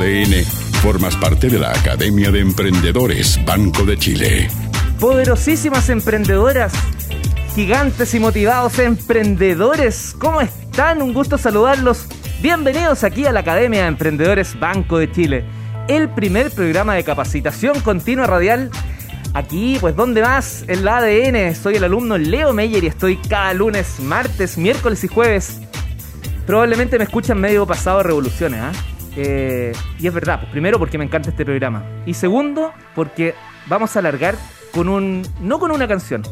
ADN, formas parte de la Academia de Emprendedores Banco de Chile. Poderosísimas emprendedoras, gigantes y motivados emprendedores, ¿cómo están? Un gusto saludarlos. Bienvenidos aquí a la Academia de Emprendedores Banco de Chile, el primer programa de capacitación continua radial. Aquí, pues, ¿dónde más? En la ADN. Soy el alumno Leo Meyer y estoy cada lunes, martes, miércoles y jueves. Probablemente me escuchan medio pasado de revoluciones, ¿ah? Y es verdad, pues primero porque me encanta este programa. Y segundo, porque vamos a alargar con un. no con una canción.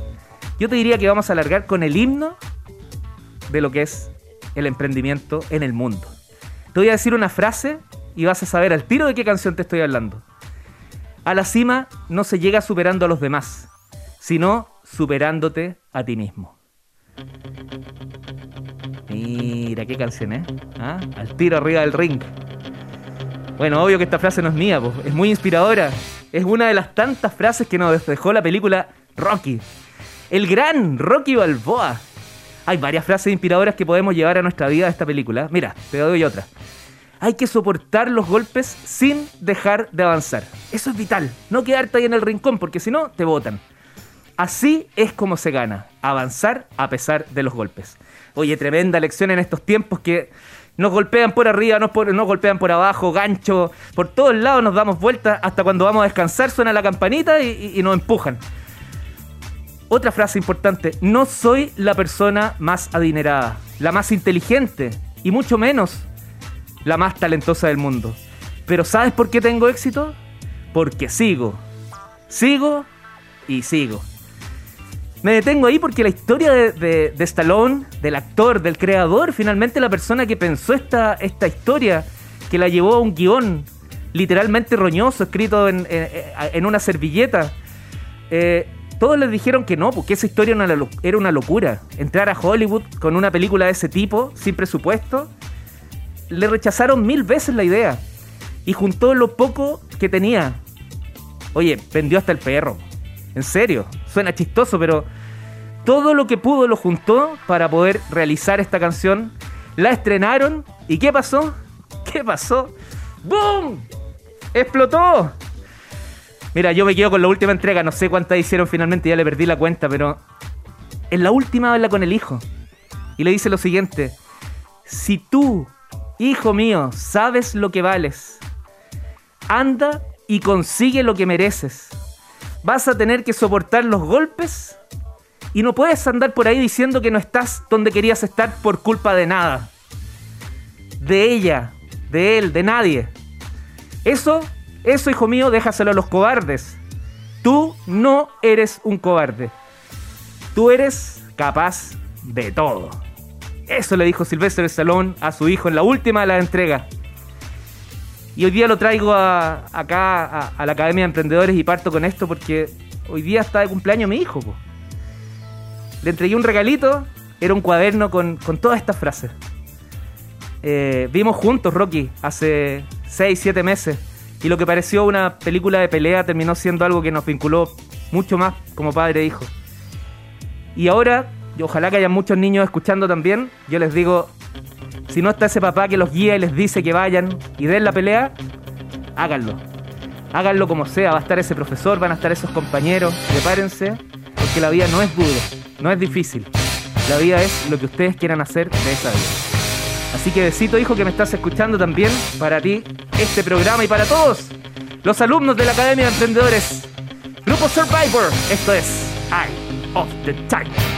Yo te diría que vamos a alargar con el himno de lo que es el emprendimiento en el mundo. Te voy a decir una frase y vas a saber al tiro de qué canción te estoy hablando. A la cima no se llega superando a los demás, sino superándote a ti mismo. Mira qué canción, ¿eh? ¿Ah? Al tiro arriba del ring. Bueno, obvio que esta frase no es mía, es muy inspiradora. Es una de las tantas frases que nos dejó la película Rocky. El gran Rocky Balboa. Hay varias frases inspiradoras que podemos llevar a nuestra vida de esta película. Mira, te doy otra. Hay que soportar los golpes sin dejar de avanzar. Eso es vital. No quedarte ahí en el rincón, porque si no, te botan. Así es como se gana, avanzar a pesar de los golpes. Oye, tremenda lección en estos tiempos que nos golpean por arriba, nos, golpean por abajo, gancho, por todos lados nos damos vueltas hasta cuando vamos a descansar suena la campanita y, nos empujan. Otra frase importante, no soy la persona más adinerada, la más inteligente y mucho menos la más talentosa del mundo. Pero ¿sabes por qué tengo éxito? Porque sigo, sigo y sigo. Me detengo ahí porque la historia de, Stallone, del actor, del creador, finalmente la persona que pensó esta, esta historia, que la llevó a un guion literalmente roñoso, escrito en, una servilleta, eh, todos les dijeron que no, porque esa historia era una locura. Entrar a Hollywood con una película de ese tipo, sin presupuesto, le rechazaron mil veces la idea. Y juntó lo poco que tenía. Oye, vendió hasta el perro. En serio, suena chistoso, pero todo lo que pudo lo juntó para poder realizar esta canción. La estrenaron y ¿qué pasó? ¿Qué pasó? ¡Boom! ¡Explotó! Mira, yo me quedo con la última entrega, no sé cuántas hicieron finalmente, ya le perdí la cuenta, pero en la última habla con el hijo y le dice lo siguiente, si tú, hijo mío, sabes lo que vales, anda y consigue lo que mereces vas a tener que soportar los golpes y no puedes andar por ahí diciendo que no estás donde querías estar por culpa de nada. De ella, de él, de nadie. Eso, eso, hijo mío, déjaselo a los cobardes. Tú no eres un cobarde. Tú eres capaz de todo. Eso le dijo Silvestre Stallone a su hijo en la última de la entrega. Y hoy día lo traigo acá a, la Academia de Emprendedores y parto con esto porque hoy día está de cumpleaños mi hijo. Le entregué un regalito, era un cuaderno con, todas estas frases. Eh, vimos juntos Rocky hace 6, 7 meses y lo que pareció una película de pelea terminó siendo algo que nos vinculó mucho más como padre e hijo. Y ahora, y ojalá que haya muchos niños escuchando también, yo les digo, si no está ese papá que los guía y les dice que vayan y den la pelea, háganlo. Háganlo como sea, va a estar ese profesor, van a estar esos compañeros, prepárense, porque la vida no es duro, no es difícil. La vida es lo que ustedes quieran hacer de esa vida. Así que besito hijo que me estás escuchando también, para ti este programa y para todos los alumnos de la Academia de Emprendedores. Grupo Survivor, esto es Eye of the Tiger.